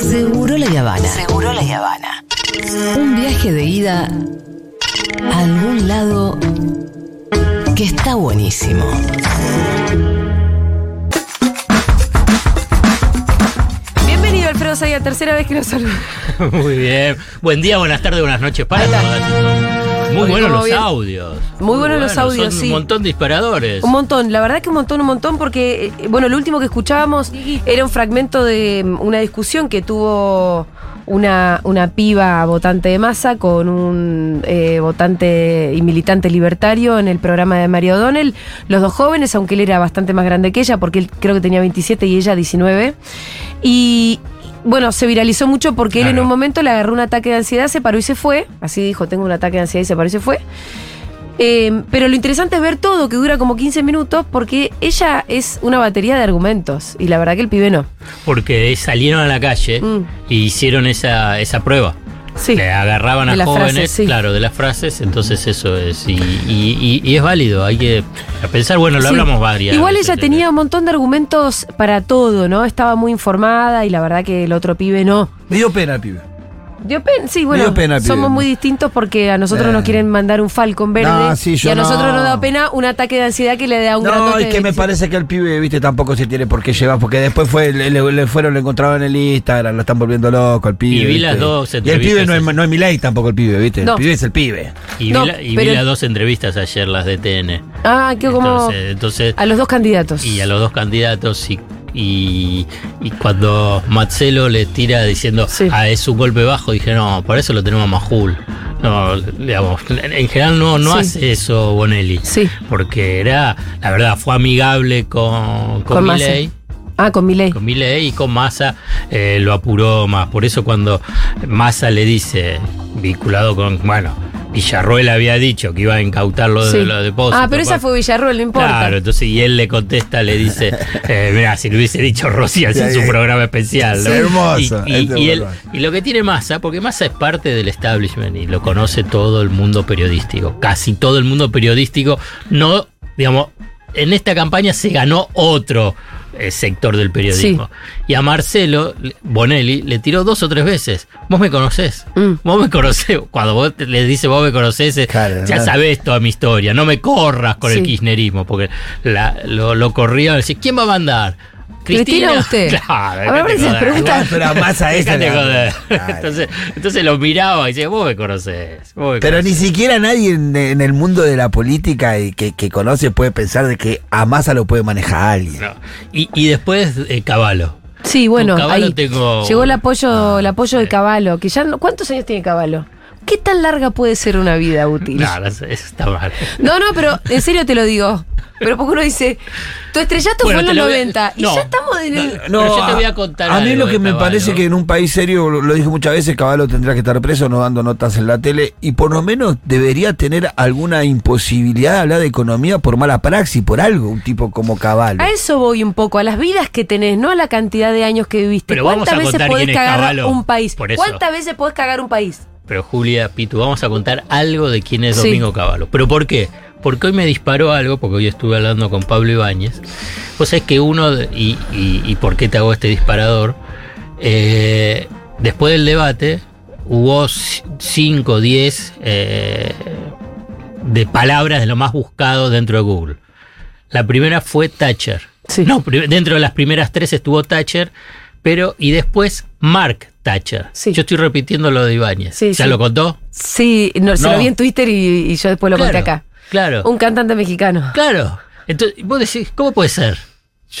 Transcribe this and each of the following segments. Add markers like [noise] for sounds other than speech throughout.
Seguro la Habana. Seguro la Habana. Un viaje de ida a algún lado que está buenísimo. Bienvenido Alfredo Zaya, tercera vez que nos saluda. [laughs] Muy bien. Buen día, buenas tardes, buenas noches para todos. Muy buenos ¿cómo los bien? audios. Muy buenos los audios, son sí. Un montón de disparadores. Un montón, la verdad que un montón, un montón, porque, eh, bueno, lo último que escuchábamos era un fragmento de mm, una discusión que tuvo una, una piba votante de masa con un eh, votante y militante libertario en el programa de Mario O'Donnell. Los dos jóvenes, aunque él era bastante más grande que ella, porque él creo que tenía 27 y ella 19. Y. Bueno, se viralizó mucho porque él en un momento le agarró un ataque de ansiedad, se paró y se fue. Así dijo, tengo un ataque de ansiedad y se paró y se fue. Eh, pero lo interesante es ver todo, que dura como 15 minutos, porque ella es una batería de argumentos. Y la verdad que el pibe no. Porque salieron a la calle Mm. y hicieron esa, esa prueba. Sí. Le agarraban a jóvenes, frases, sí. claro, de las frases, entonces eso es. Y, y- y- y es válido, hay que pensar, bueno, lo Sí. hablamos varias Igual veces, ella tenía un montón de argumentos para todo, ¿no? Estaba muy informada y la verdad que el otro pibe no. Me dio pena el pibe. Dio pena, sí, bueno, dio pena somos muy distintos porque a nosotros Eh. nos quieren mandar un Falcon verde No, sí, yo y a nosotros no. nos da pena un ataque de ansiedad que le da un No, es que de me 27. parece que el pibe, viste, tampoco se tiene por qué llevar, porque después fue, le, le- le fueron, lo encontraron en el Instagram, lo están volviendo loco al pibe. Y vi ¿viste? las dos Y el pibe no es, no es mi ley tampoco el pibe, viste. No. El pibe es el pibe. Y, No, vi, la- y vi pero- las dos entrevistas ayer, las de TN. Ah, que como Entonces, entonces a los dos candidatos. y a los dos candidatos y, y, y cuando Marcelo le tira diciendo Sí. ah es un golpe bajo dije no por eso lo tenemos a Majul no digamos en general no no Sí. hace eso Bonelli Sí. porque era la verdad fue amigable con con, Con. Milei Ah, con mi ley. con Milei y con Massa eh, lo apuró más por eso cuando Massa le dice vinculado con bueno Villarruel había dicho que iba a incautar lo de los depósitos Ah, pero esa fue Villarroel, no importa. Claro, entonces y él le contesta, le dice, [laughs] eh, mira, si lo hubiese dicho Rossi así en su programa especial. ¿no? Sí. Hermoso, Y, y- este y él- y lo que tiene Massa, porque Massa es parte del establishment y lo conoce todo el mundo periodístico, casi todo el mundo periodístico, no, digamos, en esta campaña se ganó otro sector del periodismo. Y a Marcelo Bonelli le tiró dos o tres veces. Vos me conocés. Mm. Vos me conocés. Cuando vos te- le dices vos me conocés, eh, Claro, ya ¿no? sabés toda mi historia. No me corras con el kirchnerismo. Porque la- lo, lo corría. Decía, ¿quién va a mandar? Cristina, usted. [laughs] Claro. A ver, esas preguntas- Pero a Massa esa. [laughs] Entonces, entonces lo miraba y decía, vos me conocés. vos me Pero ni conocés". siquiera nadie en, en el mundo de la política y que, que conoce puede pensar de que a Massa lo puede manejar alguien. No. Y, y después eh, Caballo. Sí, bueno, ahí tengo- llegó el apoyo, el apoyo de. Caballo, que ya no, ¿cuántos años tiene Caballo? ¿Qué tan larga puede ser una vida útil? No, no sé, eso está mal. No, no, pero en serio te lo digo. Pero porque uno dice, tu estrellato Bueno, fue en los lo voy a- 90 y no. ya estamos en el... Pero yo te voy a contar A mí algo lo que me Caballo. parece que en un país serio, lo, lo dije muchas veces, Caballo tendrá que estar preso, no dando notas en la tele, y por lo menos debería tener alguna imposibilidad de hablar de economía por mala praxis, por algo, un tipo como Caballo. A eso voy un poco, a las vidas que tenés, no a la cantidad de años que viviste. Pero vamos ¿Cuántas a veces contar podés cagar un país? ¿Cuántas veces podés cagar un país? Pero Julia, Pitu, vamos a contar algo de quién es Sí. Domingo Cavallo. ¿Pero por qué? Porque hoy me disparó algo, porque hoy estuve hablando con Pablo Ibáñez. Vos sabés que uno, y, y- y por qué te hago este disparador, Eh, después del debate hubo 5, 10 de palabras de lo más buscado dentro de Google. La primera fue Thatcher. Sí. No, dentro de las primeras tres estuvo Thatcher, pero y después Mark Thatcher. Sí. Yo estoy repitiendo lo de Ibáñez. Sí, ¿Ya sí. lo contó? Sí, no, se No. lo vi en Twitter y, y yo después lo conté Claro, acá. Claro. Un cantante mexicano. Claro. Entonces, vos decís, ¿cómo puede ser?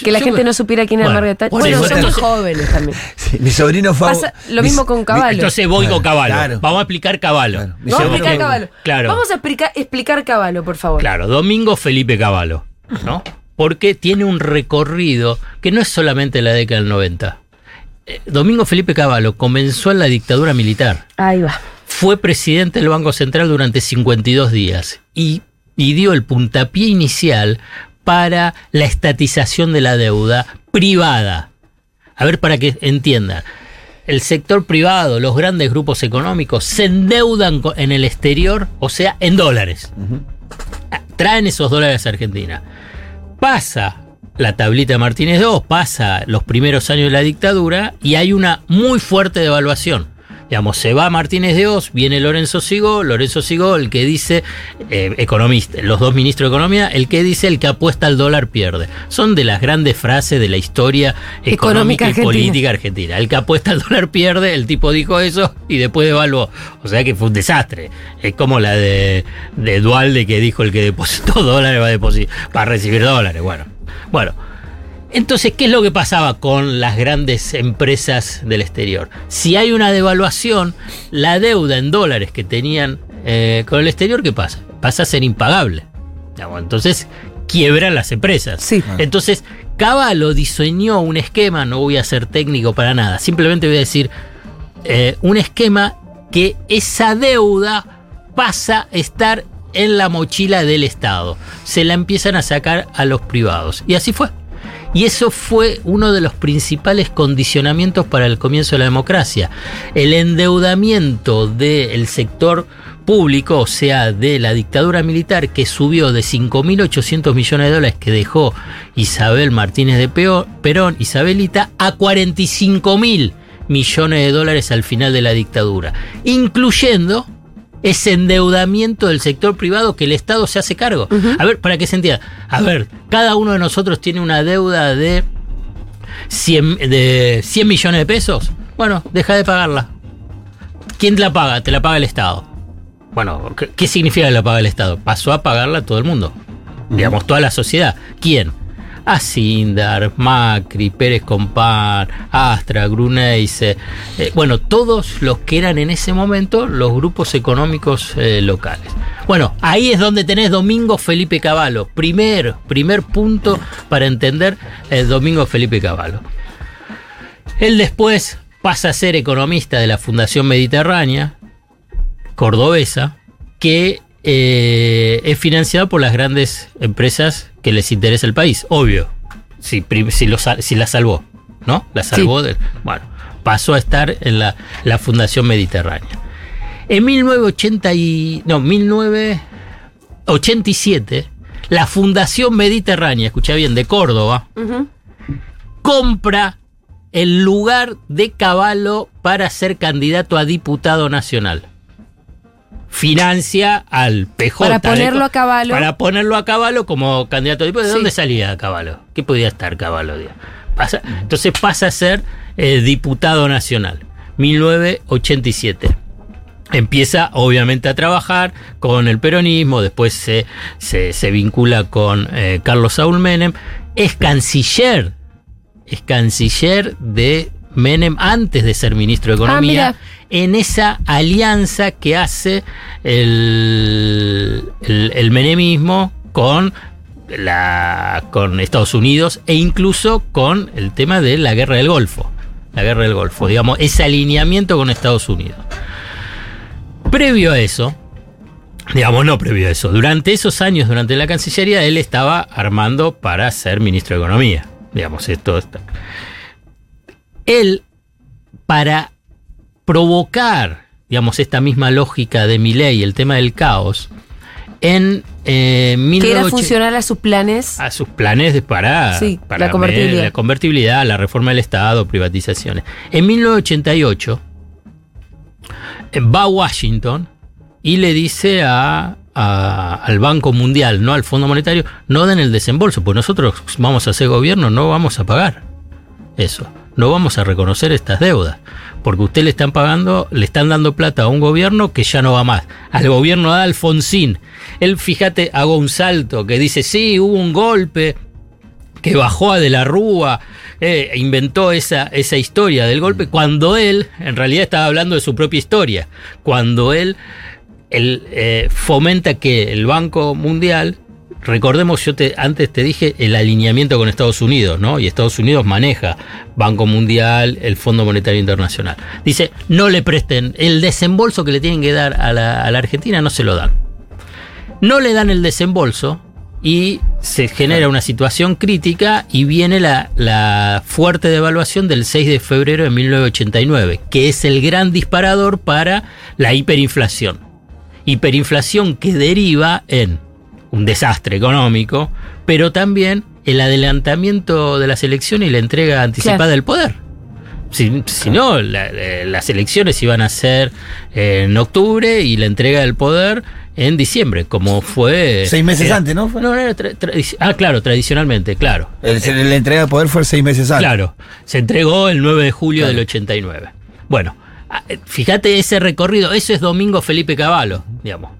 Que la Yo- gente no supiera quién era Bueno, Margaret Thatcher. Bueno, son muy jóvenes también. [laughs] Sí, mi sobrino fue. Pasa lo mi- mismo con Caballo. Entonces voy Claro, con Caballo. claro. Vamos a explicar Caballo. Claro. Vamos a fue- Caballo. Claro. Vamos a explicar, explicar Caballo, por favor. Claro, Domingo Felipe Caballo, ¿no? Porque tiene un recorrido que no es solamente la década del 90. Eh, Domingo Felipe Caballo comenzó en la dictadura militar. Ahí va. Fue presidente del Banco Central durante 52 días y pidió el puntapié inicial para la estatización de la deuda privada. A ver, para que entiendan. El sector privado, los grandes grupos económicos, se endeudan en el exterior, o sea, en dólares. Traen esos dólares a Argentina. Pasa la tablita de Martínez II, pasa los primeros años de la dictadura y hay una muy fuerte devaluación. Digamos, se va Martínez de Oz, viene Lorenzo Sigó, Lorenzo Sigó, el que dice, eh, economista, los dos ministros de Economía, el que dice el que apuesta al dólar pierde. Son de las grandes frases de la historia económica, y política argentina. El que apuesta al dólar pierde, el tipo dijo eso y después devaluó. O sea que fue un desastre. Es como la de, de Dualde que dijo el que depositó [laughs] dólares va a, depositar, va a recibir dólares. Bueno, bueno. Entonces, ¿qué es lo que pasaba con las grandes empresas del exterior? Si hay una devaluación, la deuda en dólares que tenían eh, con el exterior, ¿qué pasa? Pasa a ser impagable. Entonces, quiebran las empresas. Sí. Entonces, Caballo diseñó un esquema, no voy a ser técnico para nada, simplemente voy a decir eh, un esquema que esa deuda pasa a estar en la mochila del Estado. Se la empiezan a sacar a los privados. Y así fue. Y eso fue uno de los principales condicionamientos para el comienzo de la democracia. El endeudamiento del sector público, o sea, de la dictadura militar, que subió de 5.800 millones de dólares que dejó Isabel Martínez de Perón, Isabelita, a 45.000 millones de dólares al final de la dictadura, incluyendo ese endeudamiento del sector privado que el Estado se hace cargo. A ver, para que se entienda. A ver, cada uno de nosotros tiene una deuda de 100, de 100 millones de pesos. Bueno, deja de pagarla. ¿Quién la paga? Te la paga el Estado. Bueno, ¿qué, significa que la paga el Estado? Pasó a pagarla todo el mundo. Digamos, toda la sociedad. ¿Quién? Asindar, Macri, Pérez Compán, Astra, Gruneise, eh, bueno, todos los que eran en ese momento los grupos económicos eh, locales. Bueno, ahí es donde tenés Domingo Felipe Cavallo, primer, primer punto para entender el Domingo Felipe Cavallo. Él después pasa a ser economista de la Fundación Mediterránea, cordobesa, que eh, es financiado por las grandes empresas que les interesa el país, obvio. Si, si, si la salvó, ¿no? La salvó. De, bueno, pasó a estar en la, Fundación Mediterránea. En 1980 y, no, 1987, la Fundación Mediterránea, escucha bien, de Córdoba, compra el lugar de Caballo para ser candidato a diputado nacional financia al PJ. Para ponerlo a caballo. Para ponerlo a caballo como candidato. ¿De dónde salía Caballo? ¿Qué podía estar Caballo? Pasa, entonces pasa a ser eh, diputado nacional. 1987 empieza obviamente a trabajar con el peronismo, después se, se, vincula con eh, Carlos Saúl Menem, es canciller, es canciller de Menem antes de ser ministro de ah, Economía, en esa alianza que hace el, el, menemismo con la, con Estados Unidos e incluso con el tema de la guerra del Golfo. La guerra del Golfo, digamos, ese alineamiento con Estados Unidos. Previo a eso, digamos, no previo a eso, durante esos años, durante la Cancillería, él estaba armando para ser ministro de Economía. Digamos, esto está él, para provocar, digamos, esta misma lógica de ley, el tema del caos, en eh, que era funcional a sus planes. A sus planes de para, la, convertibilidad. la convertibilidad, la reforma del Estado, privatizaciones. En 1988 eh, va a Washington y le dice a, al Banco Mundial, no al Fondo Monetario, no den el desembolso, pues nosotros vamos a hacer gobierno, no vamos a pagar eso no vamos a reconocer estas deudas, porque usted le están pagando, le están dando plata a un gobierno que ya no va más, al gobierno de Alfonsín. Él, fíjate, hago un salto que dice, sí, hubo un golpe, que bajó a de la Rúa, eh, inventó esa, esa historia del golpe, cuando él, en realidad estaba hablando de su propia historia, cuando él, él eh, fomenta que el Banco Mundial recordemos, yo te, antes te dije el alineamiento con Estados Unidos, ¿no? Y Estados Unidos maneja Banco Mundial, el Fondo Monetario Internacional. Dice, no le presten el desembolso que le tienen que dar a la, Argentina, no se lo dan. No le dan el desembolso y se genera una situación crítica y viene la, la, fuerte devaluación del 6 de febrero de 1989, que es el gran disparador para la hiperinflación. Hiperinflación que deriva en un desastre económico, pero también el adelantamiento de las elecciones y la entrega anticipada Claro. del poder. Si, si no, la- eh, las elecciones iban a ser eh, en octubre y la entrega del poder en diciembre, como fue... Seis meses era- antes, ¿no? No, no, era tra- ah, claro, tradicionalmente, claro. El- el- la entrega de poder fue seis meses antes. Claro, se entregó el 9 de julio Claro. del 89. Bueno, ah, eh, fíjate ese recorrido, eso es Domingo Felipe Cavallo, digamos.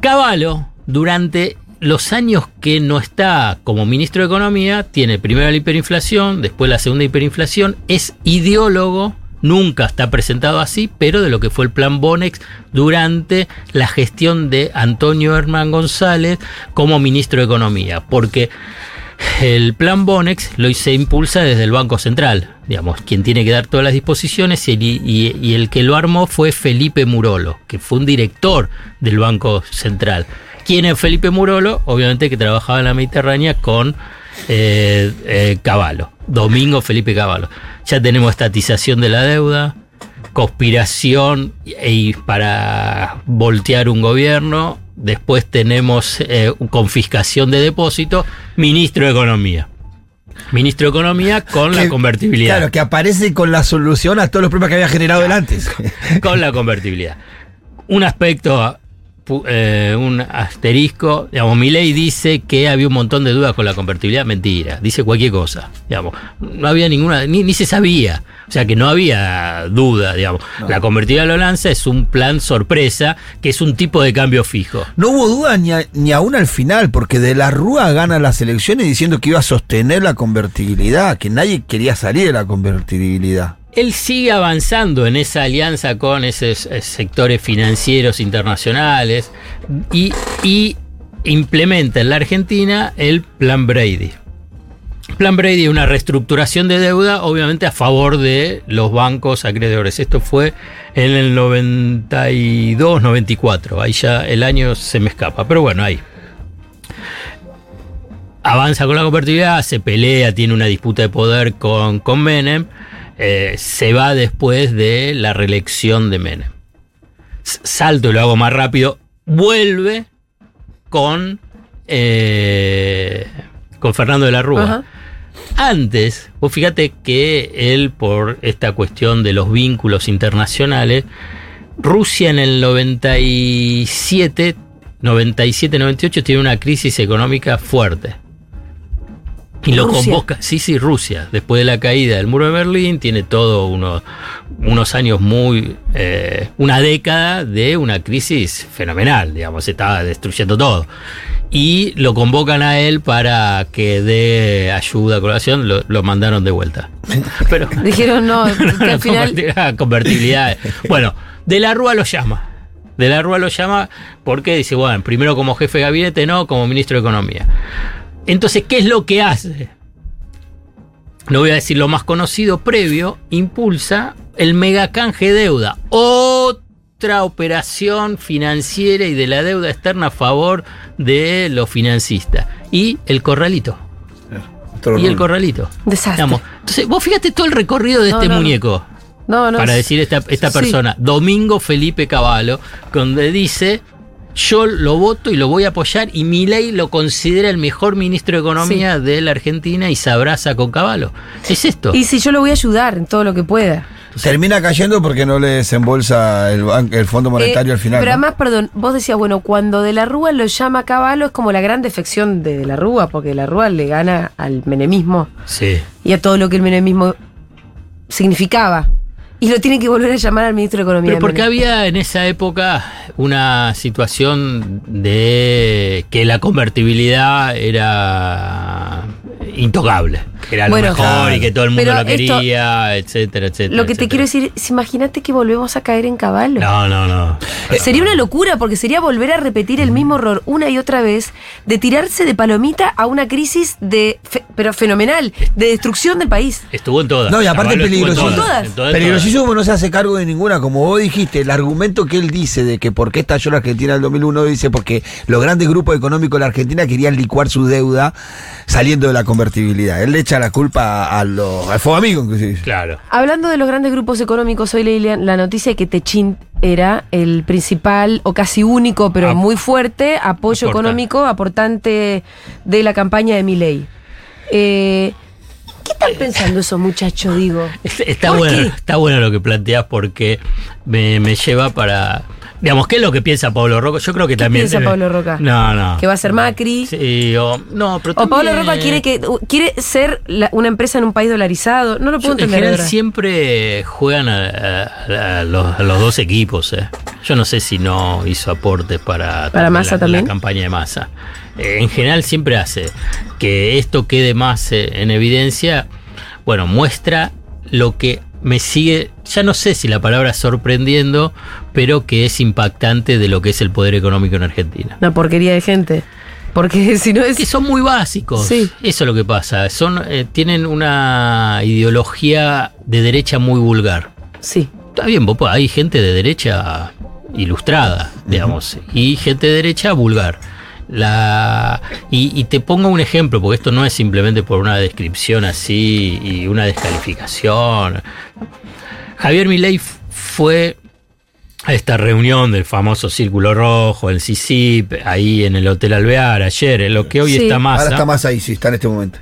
Cavallo, durante los años que no está como ministro de Economía, tiene primero la hiperinflación, después la segunda hiperinflación, es ideólogo, nunca está presentado así, pero de lo que fue el plan Bonex durante la gestión de Antonio Herman González como ministro de Economía, porque el plan Bonex lo se impulsa desde el Banco Central, digamos, quien tiene que dar todas las disposiciones y- y el que lo armó fue Felipe Murolo, que fue un director del Banco Central. ¿Quién es Felipe Murolo? Obviamente que trabajaba en la Mediterránea con eh, eh, Cavallo, Domingo Felipe Cavallo. Ya tenemos estatización de la deuda, conspiración y para voltear un gobierno. Después tenemos eh, confiscación de depósitos, ministro de Economía. Ministro de Economía con la convertibilidad. Claro, que aparece con la solución a todos los problemas que había generado él antes. con la convertibilidad. Un aspecto, eh, un asterisco, digamos, Milei dice que había un montón de dudas con la convertibilidad, mentira, dice cualquier cosa, digamos, no había ninguna, ni, ni se sabía, o sea que no había duda, digamos, la convertibilidad lo lanza es un plan sorpresa, que es un tipo de cambio fijo. No hubo duda ni, a- ni aún al final, porque De la Rúa gana las elecciones diciendo que iba a sostener la convertibilidad, que nadie quería salir de la convertibilidad. Él sigue avanzando en esa alianza con esos sectores financieros internacionales y, y implementa en la Argentina el Plan Brady. Plan Brady es una reestructuración de deuda, obviamente a favor de los bancos acreedores. Esto fue en el 92, 94. Ahí ya el año se me escapa, pero bueno, ahí. Avanza con la convertibilidad, se pelea, tiene una disputa de poder con, con Menem. Eh, se va después de la reelección de Menem. Salto y lo hago más rápido. Vuelve con, eh, con Fernando de la Rúa. Ajá. Antes, vos fíjate que él, por esta cuestión de los vínculos internacionales, Rusia en el 97, 97-98 tiene una crisis económica fuerte. Y lo Rusia. convoca, sí, sí, Rusia, después de la caída del muro de Berlín, tiene todo unos, unos años muy, eh, una década de una crisis fenomenal, digamos, se estaba destruyendo todo. Y lo convocan a él para que dé ayuda, colaboración, lo, lo mandaron de vuelta. [laughs] Pero, Dijeron no, [laughs] al final. convertibilidad. Bueno, De la Rúa lo llama. De la Rúa lo llama porque dice, bueno, primero como jefe de gabinete, no, como ministro de Economía. Entonces, ¿qué es lo que hace? No voy a decir lo más conocido, previo, impulsa el megacanje deuda. Otra operación financiera y de la deuda externa a favor de los financistas. Y el corralito. Y el corralito. Desastre. Digamos, Entonces, vos fíjate todo el recorrido de No, este no, no. muñeco. No, no. para es- decir esta, esta Sí. persona, Domingo Felipe Cavallo, donde dice, yo lo voto y lo voy a apoyar, y Milei lo considera el mejor ministro de Economía de la Argentina y se abraza con Cavallo. Es esto. Y si yo lo voy a ayudar en todo lo que pueda. Termina cayendo porque no le desembolsa el, el Fondo Monetario Eh, al final. Pero ¿no? además, perdón, vos decías, bueno, cuando De la Rúa lo llama Caballo es como la gran defección de De la Rúa, porque De la Rúa le gana al menemismo Sí. y a todo lo que el menemismo significaba. Y lo tiene que volver a llamar al ministro de Economía. Pero porque había en esa época una situación de que la convertibilidad era intocable, que era Bueno, lo mejor claro. y que todo el mundo Pero lo esto- quería, etcétera, etcétera. Lo que te quiero decir es, imagínate que volvemos a caer en Caballo. No, no, no. Sería una locura porque sería volver a repetir el mismo error una y otra vez de tirarse de palomita a una crisis de fe- pero fenomenal de destrucción del país. Estuvo en todas. No, y aparte estuvo en peligrosísimo. Todas. en todas, en Peligrosísimo no se hace cargo de ninguna. Como vos dijiste, el argumento que él dice de que por qué estalló la Argentina en el 2001, dice porque los grandes grupos económicos de la Argentina querían licuar su deuda saliendo de la convertibilidad. Él le echa la culpa a los, al fuego amigo, inclusive. Claro. Hablando de los grandes grupos económicos, hoy leí la- noticia de que Techint era el principal o casi único, pero Ap- muy fuerte apoyo Aporta. económico aportante de la campaña de Milei. Eh, ¿Qué están pensando esos muchachos, digo? Está ¿Por bueno, qué? está bueno lo que planteas porque me, me lleva para. Digamos, ¿qué es lo que piensa Pablo Roca? Yo creo que también. piensa debe- Pablo Roca? No, no. ¿Que va a ser Macri? Sí, o. No, pero ¿O Pablo también- Roca quiere, que, uh, quiere ser la- una empresa en un país dolarizado? No lo Yo, puedo en entender. general ahora. siempre juegan a, a- a los, a los dos equipos. eh. Yo no sé si no hizo aportes para, ¿Para Massa la, también? la campaña de masa. en general siempre hace que esto quede más eh, en evidencia. Bueno, muestra lo que me sigue, ya no sé si la palabra sorprendiendo, pero que es impactante de lo que es el poder económico en Argentina. Una porquería de gente. Porque [laughs] si no es. Que son muy básicos. Sí. Eso es lo que pasa. Son, eh, tienen una ideología de derecha muy vulgar. Sí. Está bien, vos, hay gente de derecha ilustrada, digamos, y gente de derecha vulgar. La, y, y te pongo un ejemplo, porque esto no es simplemente por una descripción así y una descalificación. Javier Milei fue a esta reunión del famoso Círculo Rojo, el CICIP, ahí en el Hotel Alvear ayer, en lo que hoy Sí. está más. Ahora está más ahí, sí, está en este momento.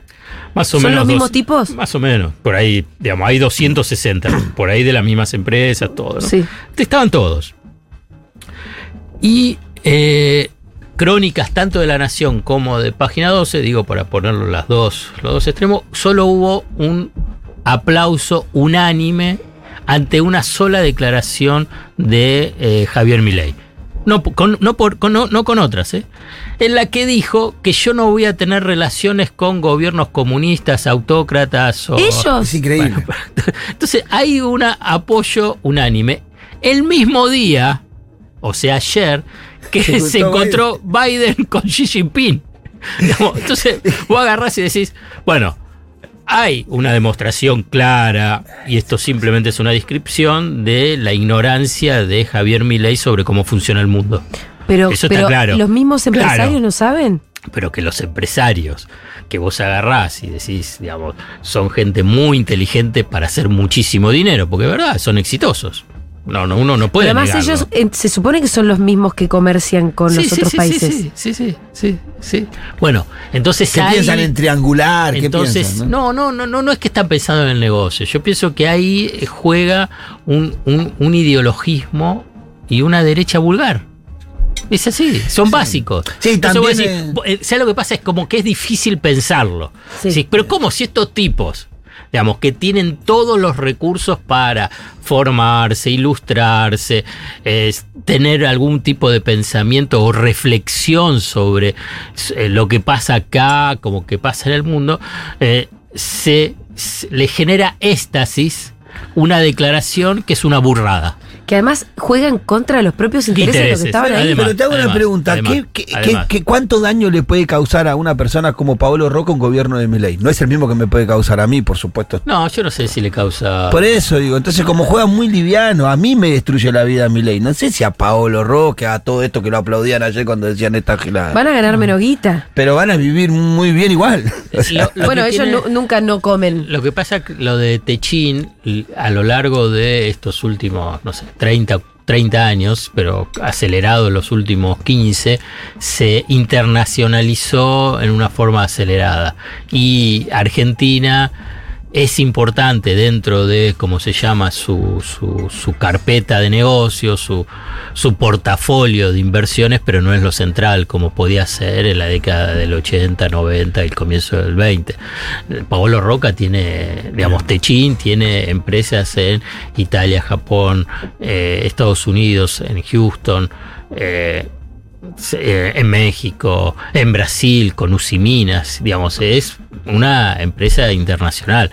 Más o ¿Son menos los mismos dos- tipos? Más o menos. Por ahí, digamos, hay 260. [coughs] por ahí de las mismas empresas, todo. ¿no? Sí. Estaban todos. Y eh, crónicas tanto de La Nación como de Página 12, digo, para ponerlo las dos, los dos extremos, solo hubo un aplauso unánime ante una sola declaración de eh, Javier Milei. No, con, no, por- con- no- no con otras, ¿eh? en la que dijo que yo no voy a tener relaciones con gobiernos comunistas, autócratas o... Ellos. Es increíble. [laughs] Entonces hay un apoyo unánime. El mismo día, o sea, ayer, que [laughs] Se se, encontró Biden. con Xi Jinping. [laughs] Entonces vos agarrás y decís, bueno, hay una demostración clara, y esto simplemente es una descripción de la ignorancia de Javier Milei sobre cómo funciona el mundo. Pero, Eso está claro. los mismos empresarios Claro. no saben. pero que los empresarios que vos agarrás y decís, digamos, son gente muy inteligente para hacer muchísimo dinero, porque es verdad, son exitosos. No, no, uno no puede Pero además negarlo. ellos eh, se supone que son los mismos que comercian con Sí, los sí, otros sí, países. Sí, sí, sí, sí, sí. Bueno, entonces ¿Qué ahí- piensan en triangular? ¿Qué entonces, piensan? no? no, no, no, no, no es que están pensando en el negocio. Yo pienso que ahí eh, juega un, un- un ideologismo y una derecha vulgar. Es así, son básicos. Sí, también, decís, eh, eh, ¿sabes lo que pasa? Es como que es difícil pensarlo. Sí. Sí, pero ¿cómo si estos tipos, digamos, que tienen todos los recursos para formarse, ilustrarse, tener algún tipo de pensamiento o reflexión sobre eh, lo que pasa acá, como que pasa en el mundo, eh, se, se- le genera éxtasis una declaración que es una burrada. Que además juegan contra los propios intereses, de los Intereses, que estaban ahí. Pero te hago una pregunta, además, ¿qué, qué- además. qué- qué- cuánto daño le puede causar a una persona como Pablo Roca un gobierno de Milei? No es el mismo que me puede causar a mí, por supuesto. No, yo no sé si le causa... Por eso digo, entonces como juega muy liviano, a mí me destruye la vida Milei. No sé si a Paolo Roca, a todo esto que lo aplaudían ayer cuando decían esta gilada. Van a ganar menos guita. Pero van a vivir muy bien igual. [laughs] O sea, Lo- lo bueno, ellos tiene- nunca no comen. Lo que pasa que lo de Techín a lo largo de estos últimos, no sé, 30, 30 años, pero acelerado en los últimos 15, se internacionalizó en una forma acelerada. Y Argentina es importante dentro de, como se llama, su, su, su carpeta de negocios, su, su portafolio de inversiones, pero no es lo central como podía ser en la década del 80, 90, el comienzo del 20. Paolo Roca tiene, digamos, Techín tiene empresas en Italia, Japón, eh, Estados Unidos, en Houston. eh, en México, en Brasil, con Usiminas, digamos, es una empresa internacional,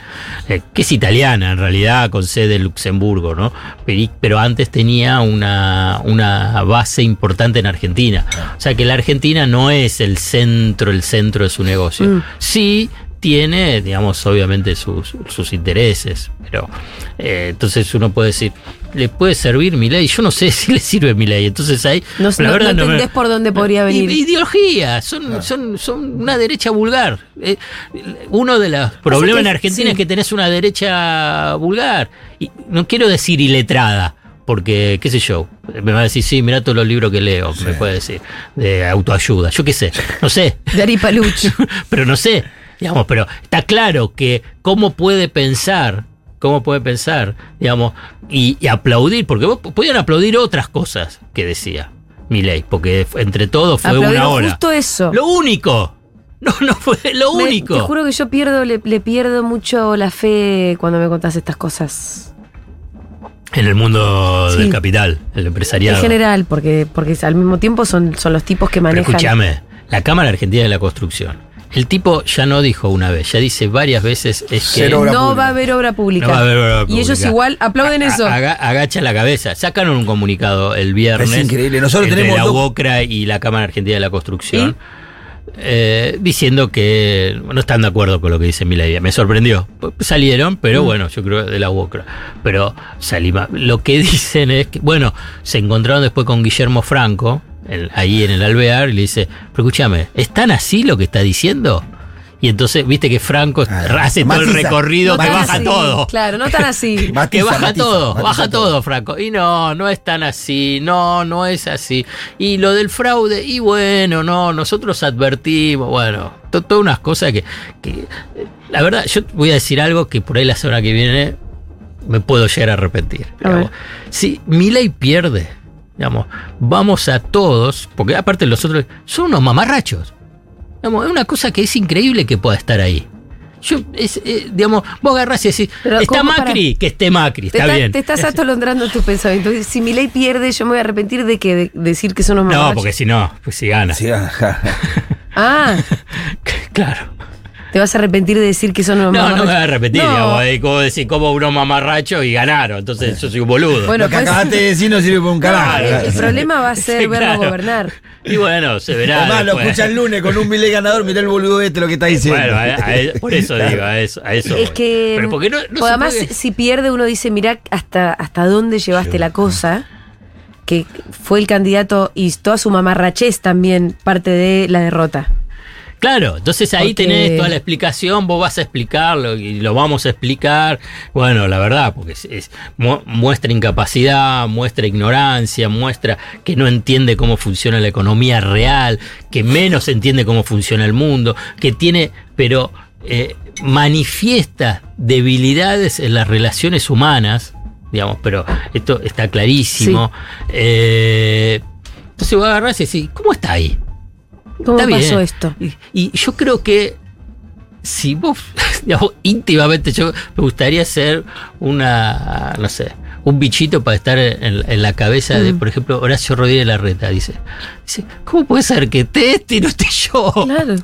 eh, que es italiana en realidad, con sede en Luxemburgo, ¿no? Pero, pero antes tenía una, una base importante en Argentina. O sea que la Argentina no es el centro, el centro de su negocio. Mm. Sí tiene, digamos, obviamente sus, sus intereses, pero eh, entonces uno puede decir, le puede servir mi ley. Yo no sé [laughs] si le sirve mi ley. Entonces ahí. No, la no- verdad no me- entendés por dónde podría venir. Ideología, son, son, son una derecha vulgar. Eh, uno de los problemas que- en Argentina sí. es que tenés una derecha vulgar. Y no quiero decir iletrada, porque, qué sé yo, me va a decir, sí, mira todos los libros que leo, me puede decir, de autoayuda. Yo qué sé, no sé. [laughs] De Ari Paluch. [laughs] pero no sé, digamos, pero está claro que cómo puede pensar, cómo puede pensar, digamos, y, y aplaudir, porque vos podían aplaudir otras cosas que decía Milei, porque entre todos fue Aplaudieron una hora. justo eso. Lo único. [laughs] No, no fue lo Me- único. te juro que yo pierdo, le, le pierdo mucho la fe cuando me contás estas cosas. En el mundo Sí. del capital, el empresariado. En general, porque, porque al mismo tiempo son, son los tipos que Pero manejan. escúchame, la Cámara Argentina de la Construcción. El tipo ya no dijo una vez, ya dice varias veces es que no pública. va a haber obra pública. No va a haber obra Y ellos igual aplauden A- eso. aga- agacha la cabeza. Sacaron un comunicado el viernes. Es increíble. Nosotros entre tenemos la UOCRA y la Cámara Argentina de la Construcción. eh, diciendo que no están de acuerdo con lo que dice Milei. Me sorprendió. Salieron, Mm. pero bueno, yo creo de la UOCRA. Pero salí Lo que [laughs] dicen es que, bueno, se encontraron después con Guillermo Franco, el- ahí en el Alvear, y le dice, pero escúchame, ¿es tan así lo que está diciendo? Y entonces, viste que Franco Ah, hace todo el recorrido No que baja así, todo. Claro, no tan así. [laughs] Que Matiza, baja matiza, todo, matiza baja todo, Franco. Y no, no es tan así, no, no es así. Y lo del fraude, y bueno, no, nosotros advertimos, bueno, to- todas unas cosas que, que, la verdad, yo voy a decir algo que por ahí la semana que viene me puedo llegar a arrepentir. A. Si Milei pierde, digamos, vamos a todos, porque aparte los otros son unos mamarrachos. Digamos, es una cosa que es increíble que pueda estar ahí. Yo, es, eh, digamos, vos agarrás y decís, Pero, está ¿cómo Macri, que esté Macri, está está- bien. te estás atolondrando tu pensamiento. Si mi ley pierde, yo me voy a arrepentir de que de decir que son unos No, mamarrachos. porque si no, pues si gana. Sí, ajá. Ah, [laughs] Claro. Te vas a arrepentir de decir que son unos No, no me voy a repetir, No. digamos, es como decir, como unos mamarrachos y ganaron. Entonces yo soy un boludo. Bueno, Lo que pues- acabaste de decir no sirve para un carajo. El problema va a ser Sí, verlo claro. gobernar. Y bueno, se verá. Además, lo escucha el lunes con un Milei ganador, mirá el boludo este lo que está diciendo. Bueno, a- a- por eso digo, a eso. A eso Es que. Pero porque no, no se además, puede- si- si pierde, uno dice, mirá hasta, hasta dónde llevaste la cosa. Que fue el candidato y toda su mamarrachez también parte de la derrota. Claro, entonces ahí Porque- tenés toda la explicación, vos vas a explicarlo y lo vamos a explicar. Bueno, la verdad, porque es, es- mu- muestra incapacidad, muestra ignorancia, muestra que no entiende cómo funciona la economía real, que menos entiende cómo funciona el mundo, que tiene, pero eh, manifiesta debilidades en las relaciones humanas, digamos, pero esto está clarísimo. Eh, entonces vos agarrás y decís, ¿cómo está ahí? ¿Cómo Está pasó bien. esto? Y, y yo creo que si vos, [laughs] digamos, íntimamente, yo me gustaría ser una, no sé, un bichito para estar en, en la cabeza de, Mm. por ejemplo, Horacio Rodríguez Larreta. Dice, dice, ¿cómo puede ser que esté este y no esté yo? Claro.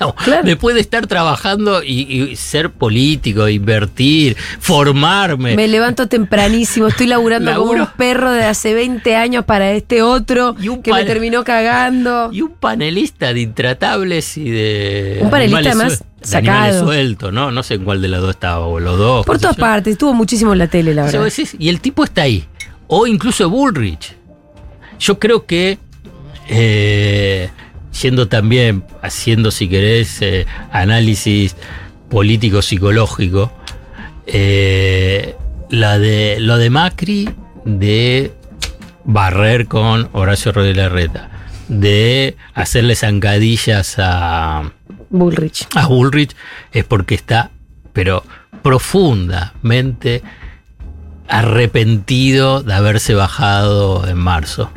No, claro. Después de estar trabajando y, y ser político, invertir, formarme. Me levanto tempranísimo, estoy laburando como Laburo. un perro de hace 20 años para este otro que me terminó cagando. Y un panelista de intratables y de. Un panelista, animales sacado. sueltos, ¿no? No sé en cuál de los dos estaba, o los dos. Por todas partes, estuvo muchísimo en la tele, la verdad. decís, y el tipo está ahí. O incluso Bullrich. Yo creo que. eh, yendo también, haciendo, si querés, eh, análisis político-psicológico, eh, la de, lo de Macri de barrer con Horacio Rodríguez Larreta, de hacerle zancadillas a, Bullrich. a Bullrich es porque está, pero profundamente arrepentido de haberse bajado en marzo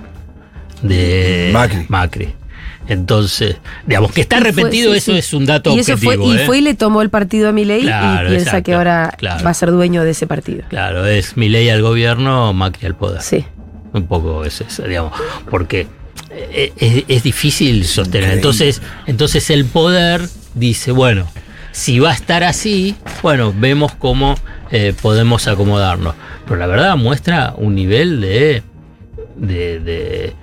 de Macri. Entonces, digamos que está fue- arrepentido, sí, eso sí. es un dato y eso objetivo. fue, y ¿eh? fue y le tomó el partido a Milei Claro, y piensa exacto, que ahora claro. va a ser dueño de ese partido. Claro, es mi ley al gobierno, Macri al poder. Sí. Un poco es eso, digamos, porque eh, es, es difícil sostener. Entonces, entonces el poder dice, bueno, si va a estar así, bueno, vemos cómo eh, podemos acomodarnos. Pero la verdad muestra un nivel de... de, de-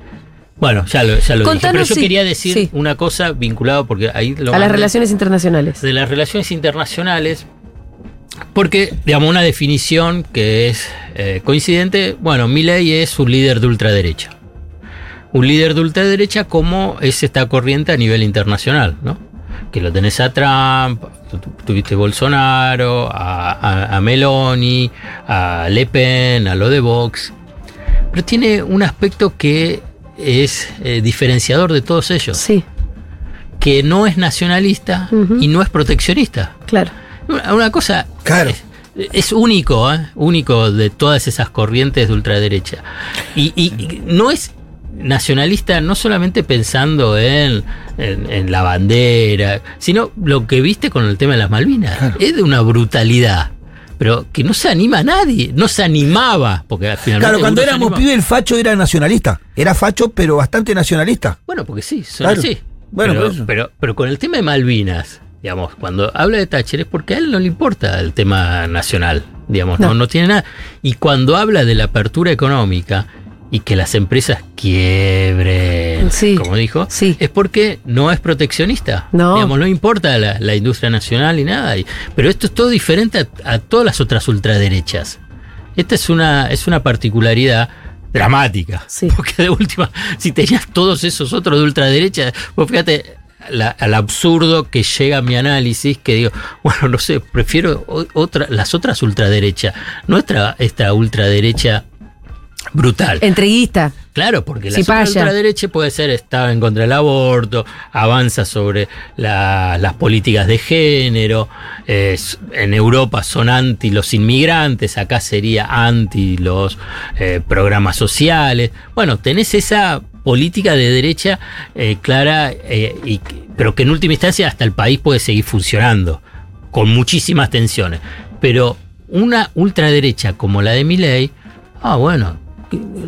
bueno, ya lo, ya lo dije. Pero yo si- quería decir sí. una cosa vinculada, porque ahí lo a las relaciones internacionales. de las relaciones internacionales. Porque, digamos, una definición que es eh, coincidente, bueno, Milley es un líder de ultraderecha. Un líder de ultraderecha como es esta corriente a nivel internacional, ¿no? Que lo tenés a Trump, tu- tu- tuviste Bolsonaro, a, a- a Meloni, a Le Pen, a lo de Vox. Pero tiene un aspecto que es eh, diferenciador de todos ellos, Sí, que no es nacionalista y no es proteccionista. claro. Una una cosa Claro. es, es único, ¿eh? único de todas esas corrientes de ultraderecha. Y, y- y no es nacionalista no solamente pensando en, en- en la bandera, sino lo que viste con el tema de las Malvinas. Claro. Es de una brutalidad. Pero que no se anima a nadie, no se animaba, porque finalmente Claro, cuando éramos pibes el facho era nacionalista. Era facho, pero bastante nacionalista. Bueno, porque sí, son Claro. así. Bueno, pero, por eso. pero, pero con el tema de Malvinas, digamos, cuando habla de Thatcher es porque a él no le importa el tema nacional, digamos, no, No. no tiene nada. Y cuando habla de la apertura económica y que las empresas quiebren, Sí. como dijo, Sí. es porque no es proteccionista. No. Digamos, no importa la, la industria nacional y nada. y- pero esto es todo diferente a, a todas las otras ultraderechas. Esta es una, es una particularidad dramática. Sí. [laughs] Porque de última, si tenías todos esos otros de ultraderecha, pues fíjate la- al absurdo que llega mi análisis, que digo, [laughs] bueno, no sé, prefiero otra, las otras ultraderechas, no esta, esta ultraderecha brutal. Entreguista. Claro, porque la ultraderecha puede ser está en contra del aborto, avanza sobre la- las políticas de género, eh, en Europa son anti los inmigrantes, acá sería anti los eh, programas sociales. Bueno, tenés esa política de derecha eh, clara, eh, y, pero que en última instancia hasta el país puede seguir funcionando, con muchísimas tensiones. Pero una ultraderecha como la de Milley, ah, bueno,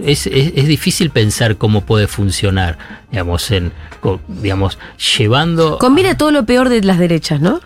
es, es- es difícil pensar cómo puede funcionar, digamos, en, digamos, llevando... Combina todo lo peor de las derechas, ¿no?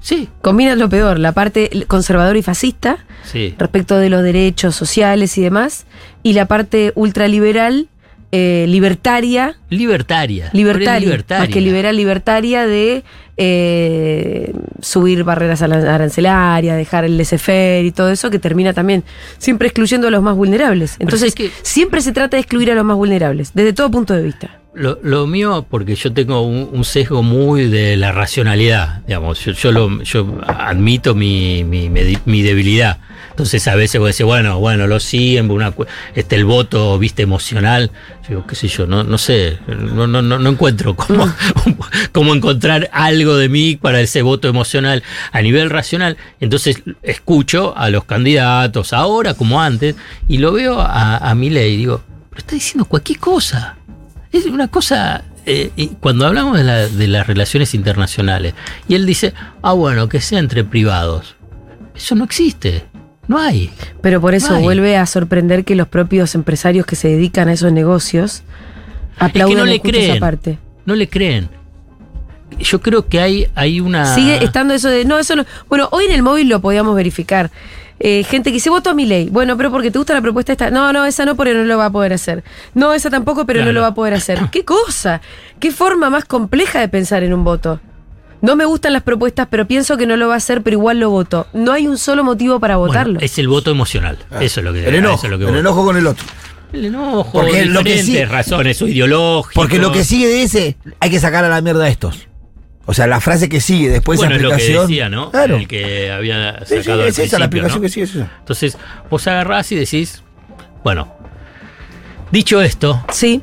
Sí, Combina lo peor, la parte conservadora y fascista sí. respecto de los derechos sociales y demás, y la parte ultraliberal, eh, libertaria, Libertaria. libertaria, es más que liberal, libertaria de eh, subir barreras a la arancelaria, dejar el laissez-faire y todo eso, que termina también siempre excluyendo a los más vulnerables. Entonces, es que- siempre se trata de excluir a los más vulnerables, desde todo punto de vista. Lo, lo mío, porque yo tengo un, un sesgo muy de la racionalidad, digamos, yo, yo, lo, yo admito mi, mi, mi- mi debilidad. Entonces a veces voy a decir, bueno, bueno, lo siguen, una, este, el voto, viste, emocional. Yo digo, qué sé yo, no, no sé, no, no, no, no encuentro cómo, [laughs] [laughs] cómo encontrar algo de mí para ese voto emocional a nivel racional. Entonces escucho a los candidatos, ahora como antes, y lo veo a, a Milei y digo, pero está diciendo cualquier cosa. Es una cosa, eh, cuando hablamos de, la- de las relaciones internacionales, y él dice, ah, bueno, que sea entre privados. Eso no existe, no hay. Pero por eso vuelve a sorprender que los propios empresarios que se dedican a esos negocios aplauden no le justo creen. esa parte. No le creen. Yo creo que hay, hay una... Sigue estando eso de, no, eso no. Bueno, hoy en el móvil lo podíamos verificar. Eh, gente que dice, voto a mi ley. Bueno, pero porque te gusta la propuesta esta. No, no, esa no, porque no lo va a poder hacer. No, esa tampoco, pero no lo va a poder hacer. [clears throat] ¿Qué cosa? ¿Qué forma más compleja de pensar en un voto? No me gustan las propuestas, pero pienso que no lo va a hacer, pero igual lo voto. No hay un solo motivo para Bueno, votarlo. es el voto emocional. Eso es lo que El enojo, eso es lo que el enojo con el otro. El enojo, Porque lo que sí- razones o ideológicas. Porque lo que sigue de ese, hay que sacar a la mierda a estos. O sea, la frase que sigue después Bueno, de es lo que decía, ¿no? Claro. El que había Sí, sí, sacado al es esa la principio, aplicación ¿no? que sigue, es esa. Entonces, vos agarrás y decís, bueno, dicho esto, Sí,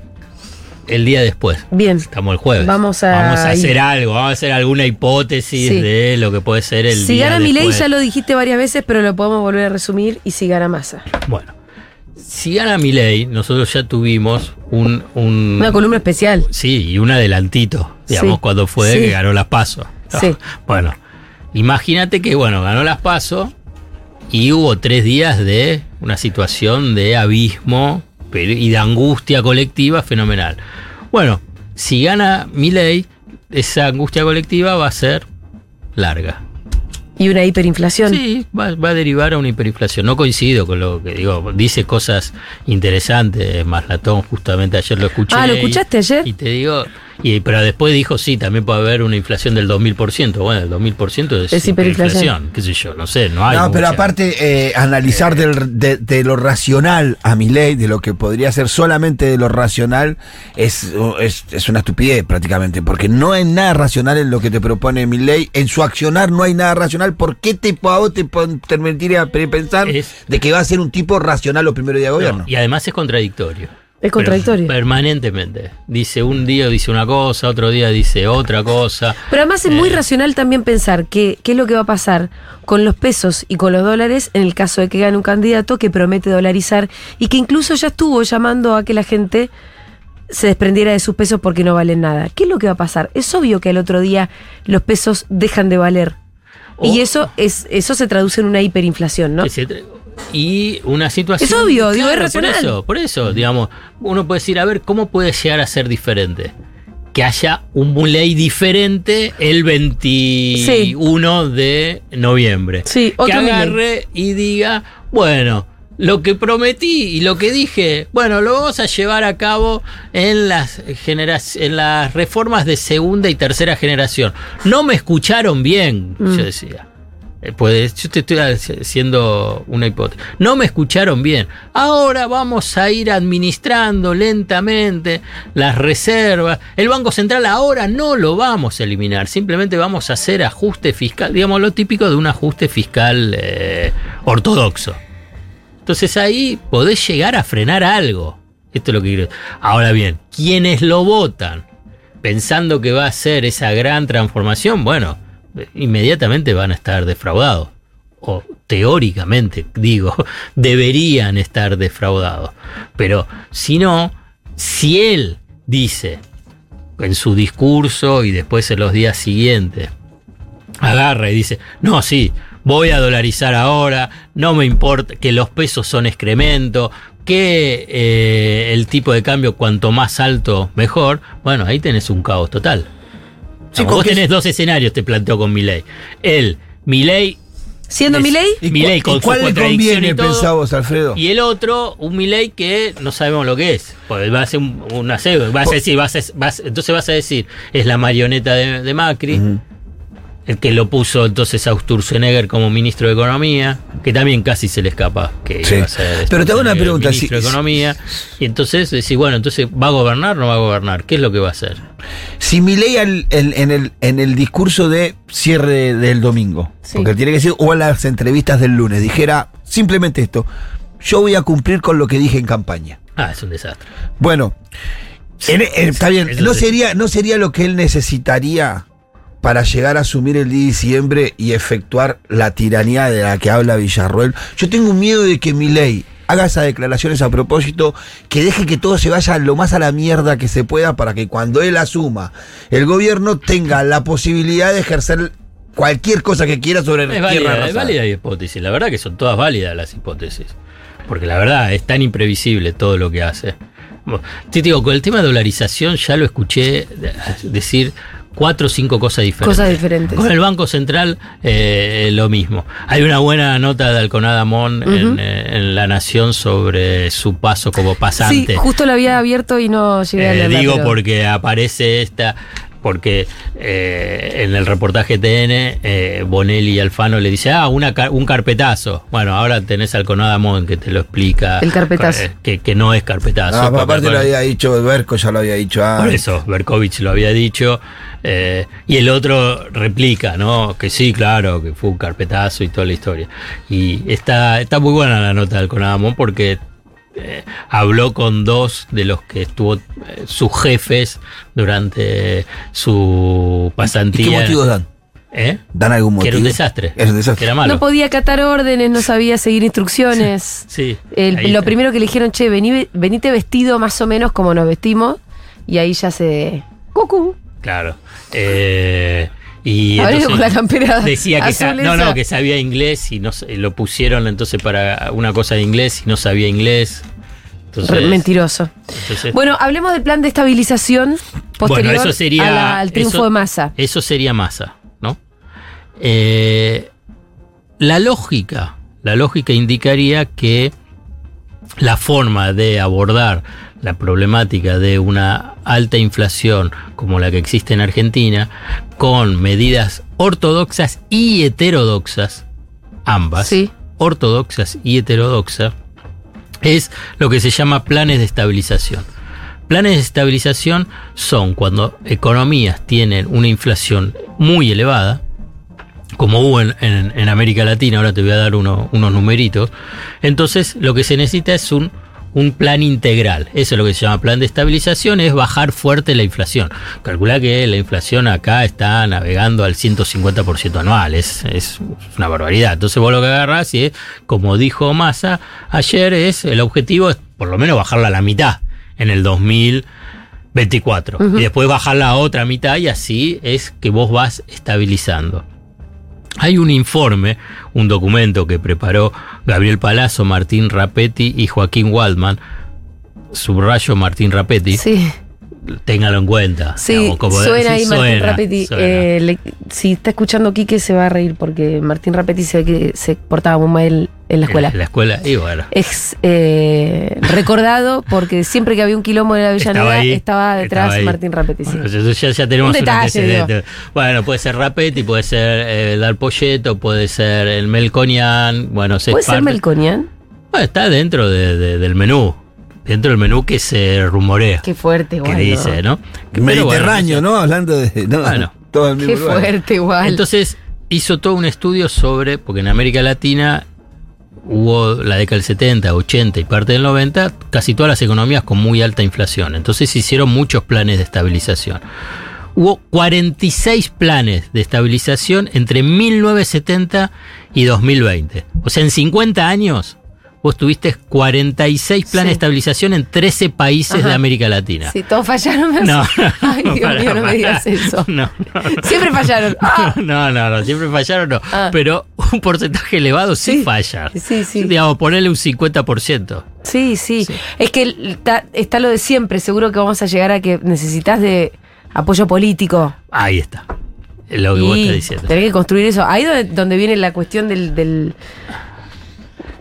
el día después, bien. estamos el jueves. Vamos a Vamos a hacer algo, vamos a hacer alguna hipótesis Sí. de lo que puede ser el Si día gana mi ley, después. ya lo dijiste varias veces, pero lo podemos volver a resumir. Y si gana masa. Bueno, si gana mi ley, nosotros ya tuvimos un... un Una columna especial. Sí, y un adelantito, digamos, Sí, cuando fue sí. que ganó las PASO. [laughs] Sí. Bueno, imagínate que, bueno, ganó las PASO y hubo tres días de una situación de abismo pero- y de angustia colectiva fenomenal. Bueno, si gana Milei, esa angustia colectiva va a ser larga. Y una hiperinflación. Sí, va, va a derivar a una hiperinflación. No coincido con lo que digo. Dice cosas interesantes. Maslatón, justamente ayer lo escuché. Ah, ¿lo y- escuchaste ayer? Y te digo, Y, pero después dijo, sí, también puede haber una inflación del 2000%. Bueno, el 2000% es, Es hiperinflación. qué sé yo, no sé, no hay No, pero aparte, eh, analizar del- de, de lo racional a mi ley, de lo que podría ser solamente de lo racional, es, es, es una estupidez prácticamente, porque no hay nada racional en lo que te propone mi ley. En su accionar no hay nada racional. ¿Por qué te, a vos te permitiría pensar Es- de que va a ser un tipo racional los primeros días de No, gobierno? y además es contradictorio. Es contradictorio. Pero permanentemente. Dice un día dice una cosa, otro día dice otra cosa. Pero además es muy Eh. racional también pensar que, qué es lo que va a pasar con los pesos y con los dólares en el caso de que gane un candidato que promete dolarizar y que incluso ya estuvo llamando a que la gente se desprendiera de sus pesos porque no valen nada. ¿Qué es lo que va a pasar? Es obvio que al otro día los pesos dejan de valer. Y eso es eso se traduce en una hiperinflación, ¿no? Que y una situación. Es obvio, digo, es Claro, racional. Por eso, por eso, digamos, uno puede decir, a ver, ¿cómo puede llegar a ser diferente? Que haya un ley diferente el 21 de noviembre. Sí, que otro agarre y diga, bueno, lo que prometí y lo que dije, bueno, lo vamos a llevar a cabo en las, en las reformas de segunda y tercera generación. No me escucharon bien, Mm. yo decía. Puede, yo te estoy haciendo una hipótesis. No me escucharon bien. Ahora vamos a ir administrando lentamente las reservas. El Banco Central ahora no lo vamos a eliminar. Simplemente vamos a hacer ajuste fiscal. Digamos lo típico de un ajuste fiscal eh, ortodoxo. Entonces ahí podés llegar a frenar algo. Esto es lo que quiero. Ahora bien, quienes lo votan pensando que va a ser esa gran transformación, bueno, inmediatamente van a estar defraudados. O teóricamente, digo, [laughs] deberían estar defraudados. Pero si no, si él dice en su discurso y después en los días siguientes, agarra y dice, no, sí, voy a dolarizar ahora, no me importa que los pesos son excremento, que eh, el tipo de cambio cuanto más alto mejor, bueno, ahí tenés un caos total. Sí, Vos tenés dos escenarios, te planteo con Milei. Él, Milei Siendo Es- mi ley, ¿Y, Milei cua- con y su cuál le conviene, y todo. Alfredo? y el otro, un Milei que no sabemos lo que es. Porque va a ser un, pseudo, vas a decir, vas a- vas- entonces vas a decir, es la marioneta de, de Macri. El que lo puso entonces a Sturzenegger como ministro de Economía, que también casi se le escapa que Sí. iba a ser Pero te hago una pregunta, ministro si- de Economía, y entonces decís, bueno, entonces ¿va a gobernar o no va a gobernar? ¿Qué es lo que va a hacer? Si Milei al- el- en, el, en el discurso de cierre del domingo, Sí. porque tiene que decir, o en las entrevistas del lunes, dijera simplemente esto, yo voy a cumplir con lo que dije en campaña. Ah, es un desastre. Bueno, en- en- está bien, no sería, no sería lo que él necesitaría para llegar a asumir el 10 de diciembre y efectuar la tiranía de la que habla Villarroel. Yo tengo miedo de que Milei haga esas declaraciones a propósito, que deje que todo se vaya lo más a la mierda que se pueda para que cuando él asuma el gobierno tenga la posibilidad de ejercer cualquier cosa que quiera sobre Es tierra válida, es válida la hipótesis. La verdad que son todas válidas las hipótesis. Porque la verdad es tan imprevisible todo lo que hace. Bueno, Te digo, con el tema de dolarización ya lo escuché de- decir cuatro o cinco cosas diferentes. Cosas diferentes. Con el Banco Central eh, lo mismo. Hay una buena nota de Alconada Mon en, eh, en La Nación sobre su paso como sí, pasante. justo lo había abierto y no llegué a Eh, leerla, digo pero- porque aparece esta, porque eh, en el reportaje TN, eh, Bonelli y Alfano le dice, ah, una, un carpetazo. Bueno, ahora tenés al Conada Mon que te lo explica. El carpetazo. eh, que, que no es carpetazo. Porque- aparte lo había dicho Berco, ya lo había dicho por antes. eso, Berkovich lo había dicho. eh, y el otro replica, ¿no? Que sí, claro, que fue un carpetazo y toda la historia. Y está, está muy buena la nota del Conadamón porque eh, habló con dos de los que estuvo eh, sus jefes durante su ¿Y qué pasantía. motivos dan? ¿Eh? ¿Dan algún Que motivo? era un desastre. Es un desastre. Que era malo. No podía acatar órdenes, no sabía seguir instrucciones. Sí. El- lo primero que le dijeron, che, vení, venite vestido más o menos como nos vestimos. Y ahí ya se. ¡Cucú! Claro. Eh, y entonces con la campera decía que sa- no, no, que sabía inglés y no lo pusieron entonces para una cosa de inglés y no sabía inglés. Entonces, Mentiroso. entonces- Bueno, hablemos del plan de estabilización posterior Bueno, eso sería- a la- al triunfo eso- de masa. Eso sería masa, ¿no? Eh, la lógica, la lógica indicaría que la forma de abordar la problemática de una alta inflación como la que existe en Argentina, con medidas ortodoxas y heterodoxas, ambas, Sí. ortodoxas y heterodoxas, es lo que se llama planes de estabilización. Planes de estabilización son cuando economías tienen una inflación muy elevada, como hubo en, en- en América Latina, ahora te voy a dar uno- unos numeritos, entonces lo que se necesita es un, un plan integral. Eso es lo que se llama plan de estabilización, es bajar fuerte la inflación. Calcula que la inflación acá está navegando al 150% anual, es, es una barbaridad. Entonces vos lo que agarrás y es, como dijo Massa ayer, es el objetivo es por lo menos bajarla a la mitad en el 2024 y después bajar la otra mitad y así es que vos vas estabilizando. Hay un informe, un documento que preparó Gabriel Palazzo, Martín Rapetti y Joaquín Waldman. Subrayo Martín Rapetti, Sí, téngalo en cuenta. sí, digamos, como- suena ahí Martín suena, Rapetti. suena. Eh, le- si está escuchando Quique se va a reír porque Martín Rapetti se ve que se portaba muy mal en la escuela. En la escuela, y bueno. Es eh, recordado porque siempre que había un quilombo en la Avellaneda Estaba detrás estaba. Martín Rapetti. sí. Bueno, ya, ya tenemos Un un, detalle, antecedente. Bueno, puede ser Rapetti, puede ser eh, Dal Polleto, puede ser el Melconian. Bueno, se ¿Puede ser Melconian? Bueno, está dentro de- de- del menú. Dentro del menú que se rumorea. Qué fuerte, que igual. dice, ¿no? Mediterráneo, bueno, ¿no? Hablando de. No, Bueno. todo el mismo Qué lugar. fuerte, igual. Entonces hizo todo un estudio sobre, porque en América Latina hubo la década del 70, 80 y parte del 90, casi todas las economías con muy alta inflación. Entonces se hicieron muchos planes de estabilización. Hubo 46 planes de estabilización entre 1970 y 2020. O sea, en 50 años vos tuviste 46 planes Sí. de estabilización en 13 países Ajá. de América Latina. Si todos fallaron, me [laughs] No, Ay, Dios para, mío, no me digas eso. [laughs] No, [laughs] no. Siempre fallaron. ¡Ah! No, no, no, siempre fallaron, no. Ah. Pero un porcentaje elevado sí, Sí, falla. sí, sí. Digamos, ponerle un 50%. Sí, sí, Es que está, está lo de siempre. Seguro que vamos a llegar a que necesitas de apoyo político. Ahí está. Es lo que vos y estás diciendo. tenés que construir eso. Ahí donde, donde viene la cuestión del, del,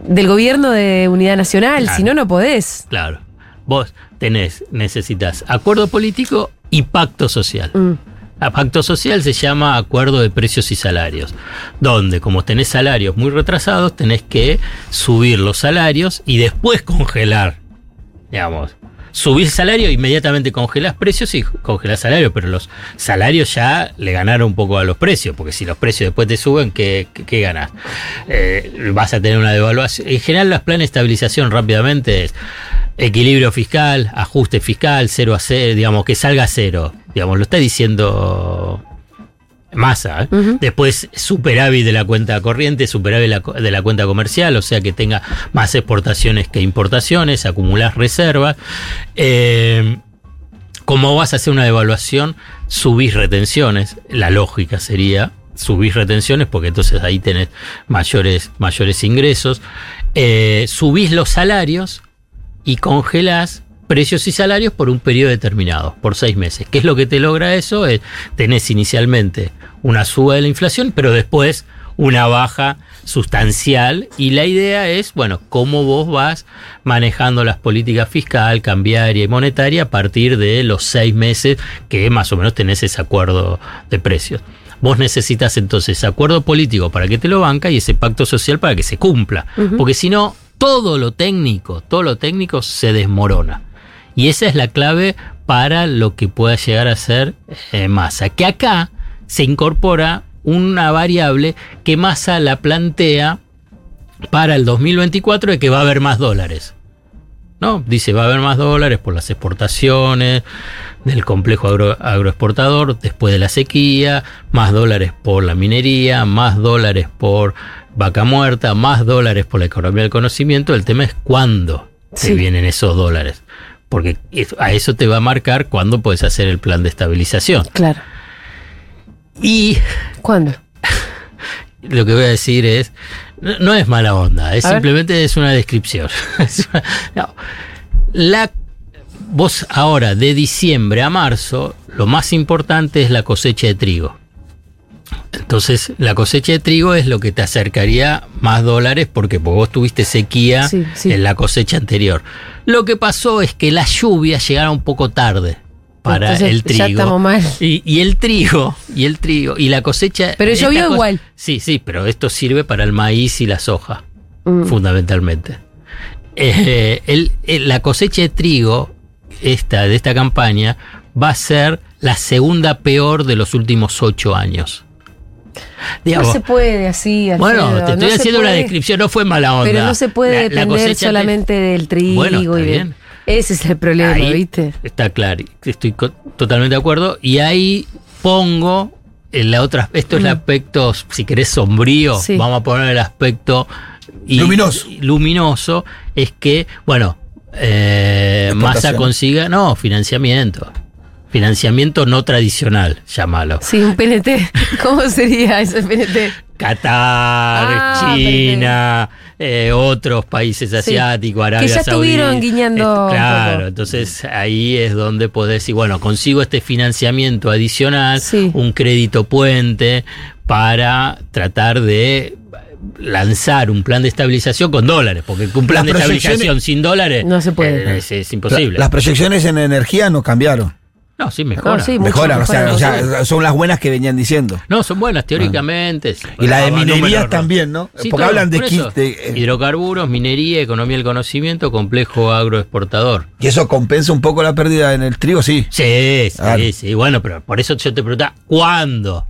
del gobierno de unidad nacional. Claro. Si no, no podés. Claro. Vos tenés, necesitas acuerdo político y pacto social. Mm. A pacto social se llama acuerdo de precios y salarios, donde como tenés salarios muy retrasados, tenés que subir los salarios y después congelar, digamos. Subir salario, inmediatamente congelás precios y congelás salarios, pero los salarios ya le ganaron un poco a los precios, porque si los precios después te suben, ¿qué, qué, qué ganás? Eh, vas a tener una devaluación. En general, los planes de estabilización rápidamente es equilibrio fiscal, ajuste fiscal, cero a cero, digamos, que salga a cero. Digamos, lo está diciendo masa. ¿eh? Después superávit de la cuenta corriente, superávit de la, co- de la cuenta comercial, o sea que tenga más exportaciones que importaciones, acumular reservas. Eh, como vas a hacer una devaluación, subís retenciones. La lógica sería subís retenciones porque entonces ahí tenés mayores, mayores ingresos. Eh, subís los salarios y congelás precios y salarios por un periodo determinado, por seis meses. ¿Qué es lo que te logra eso? Es, tenés inicialmente una suba de la inflación, pero después una baja sustancial y la idea es, bueno, cómo vos vas manejando las políticas fiscal, cambiaria y monetaria a partir de los seis meses que más o menos tenés ese acuerdo de precios. Vos necesitas entonces ese acuerdo político para que te lo banca y ese pacto social para que se cumpla. Porque si no, todo lo técnico, todo lo técnico se desmorona. Y esa es la clave para lo que pueda llegar a ser eh, Massa. Que acá se incorpora una variable que Massa la plantea para el 2024 de que va a haber más dólares. ¿No? Dice va a haber más dólares por las exportaciones del complejo agro- agroexportador después de la sequía, más dólares por la minería, más dólares por vaca muerta, más dólares por la economía del conocimiento. El tema es cuándo se Sí. vienen esos dólares. Porque a eso te va a marcar cuándo puedes hacer el plan de estabilización. Claro. Y ¿Cuándo? [laughs] lo que voy a decir es, no, no es mala onda, es A ver. simplemente es una descripción. [laughs] Es una- no. La, vos ahora, de diciembre a marzo, lo más importante es la cosecha de trigo. Entonces, la cosecha de trigo es lo que te acercaría más dólares porque vos tuviste sequía Sí, sí. en la cosecha anterior. Lo que pasó es que las lluvias llegaron un poco tarde para Entonces, el trigo. ya estamos mal. Y, y el trigo, y el trigo, y la cosecha. Pero llovió igual. Sí, sí, pero esto sirve para el maíz y la soja, Mm. fundamentalmente. Eh, el- el- la cosecha de trigo, esta, de esta campaña, va a ser la segunda peor de los últimos ocho años. No se puede así, Alfredo, bueno, te estoy no haciendo una descripción, no fue mala onda. Pero no se puede La- la depender te- solamente del trigo Bueno, está y de- bien. Ese es el problema, Ahí ¿viste? Está claro, estoy totalmente de acuerdo. Y ahí pongo en la otra, esto es el aspecto, si querés, sombrío, Mm. Sí. vamos a poner el aspecto y- Luminoso. y luminoso, es que, bueno, eh, Massa consiga, no, financiamiento. Financiamiento no tradicional, llámalo. Sí, un PNT. [laughs] ¿Cómo sería ese PNT? Qatar, Ah, China, eh, otros países asiáticos, Arabia ya estuvieron Saudí. guiñando Eh, claro, poco. entonces ahí es donde podés decir, bueno, consigo este financiamiento adicional, Sí. un crédito puente para tratar de lanzar un plan de estabilización con dólares, porque un plan Las de estabilización sin dólares No se puede. eh, es, es imposible. La- las proyecciones en energía no cambiaron. No, sí, mejora. No, sí, mucho Mejoran, o sea, o son las buenas que venían diciendo. No, son buenas teóricamente. Y la de Ah, minerías también, ¿no? Sí, Porque todo, hablan de, por qui- eso. de- eh, hidrocarburos, minería, economía del conocimiento, complejo agroexportador. y eso compensa un poco la pérdida en el trigo, sí. Sí, sí, Claro. sí. Bueno, pero por eso yo te preguntaba, ¿cuándo?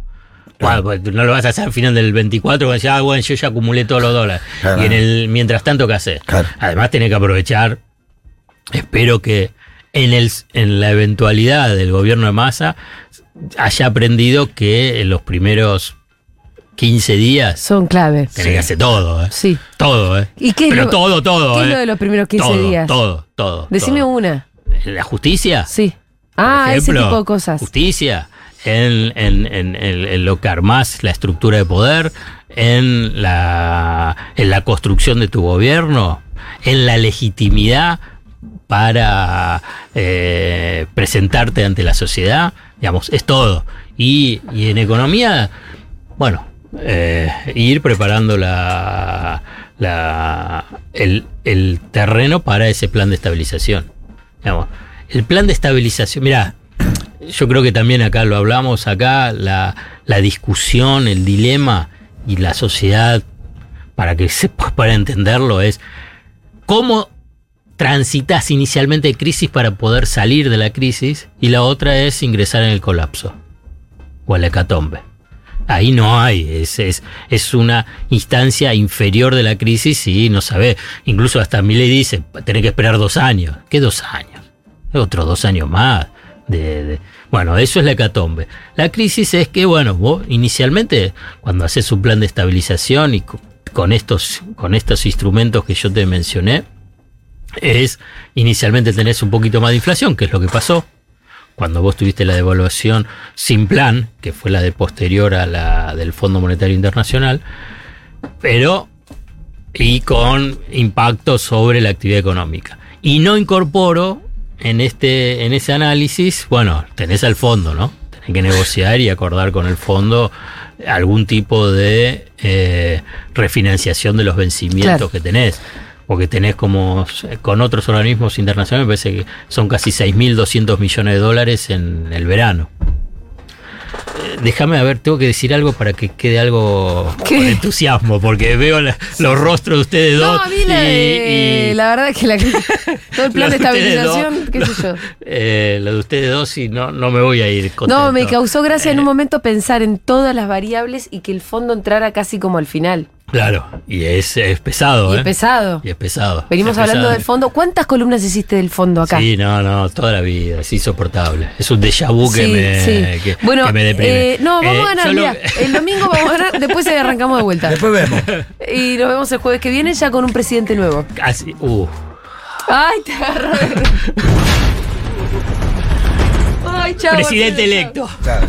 ¿Cuándo? Porque no lo vas a hacer al final del 24 cuando decís, ah, bueno, yo ya acumulé todos los dólares. Claro. Y en el mientras tanto, ¿qué haces? Claro. Además, tenés que aprovechar. Espero que en, el, en la eventualidad del gobierno de Massa haya aprendido que en los primeros 15 días Son clave. tenés que hacer todo, ¿eh? Sí. Todo, ¿eh? ¿Y qué es Pero lo- todo, todo, ¿Qué es ¿eh? lo de los primeros 15 todo, días? Todo, todo. Decime todo. una. ¿La justicia? Sí. por Ah, ejemplo, ese tipo de cosas. Justicia, en, en, en, en- en lo que armás la estructura de poder, en la, en la construcción de tu gobierno, en la legitimidad para eh, presentarte ante la sociedad, digamos, es todo. Y, y en economía, bueno, eh, ir preparando la, la- el, el terreno para ese plan de estabilización. Digamos, el plan de estabilización, mira, yo creo que también acá lo hablamos, acá la, la discusión, el dilema y la sociedad, para que se [laughs] para entenderlo, es cómo transitas inicialmente crisis para poder salir de la crisis y la otra es ingresar en el colapso o el hecatombe. Ahí no hay, es, es, es una instancia inferior de la crisis y no sabe, incluso hasta Milei dice, tenés que esperar dos años. ¿Qué dos años? Otros dos años más. De, bueno, eso es la hecatombe. La crisis es que, bueno, vos inicialmente cuando haces un plan de estabilización y co- con estos, con estos instrumentos que yo te mencioné, es inicialmente tenés un poquito más de inflación, que es lo que pasó cuando vos tuviste la devaluación sin plan, que fue la de posterior a la del Fondo Monetario Internacional, pero y con impacto sobre la actividad económica. Y no incorporo en este en ese análisis, bueno, tenés al fondo, ¿no? Tenés que negociar y acordar con el fondo algún tipo de eh, refinanciación de los vencimientos Claro. que tenés. Porque tenés como con otros organismos internacionales, me parece que son casi 6.200 millones de dólares en el verano. Eh, Déjame a ver, tengo que decir algo para que quede algo ¿Qué? con entusiasmo, porque veo la- los rostros de ustedes No, dos. a mí la, y- de- y- la verdad es que la, [laughs] todo el plan de estabilización, dos. qué sé yo. Eh, lo de ustedes dos y no, no me voy a ir contento. No, me causó gracia en Eh, un momento pensar en todas las variables y que el fondo entrara casi como al final. Claro, y es, es pesado, Y ¿eh? es pesado. Y es pesado. Venimos Es hablando pesado. del fondo. ¿Cuántas columnas hiciste del fondo acá? Sí, no, no, toda la vida, es insoportable. Es un déjà vu que, Sí, me, sí. que- bueno, que me deprime. eh, no, vamos Eh, a ganar. yo lo- mirá, el domingo vamos a ganar, [laughs] después arrancamos de vuelta. Después vemos. Y nos vemos el jueves que viene ya con un presidente nuevo. Así- uh. Ay, te agarro. [laughs] Ay, chao. Presidente electo. Claro.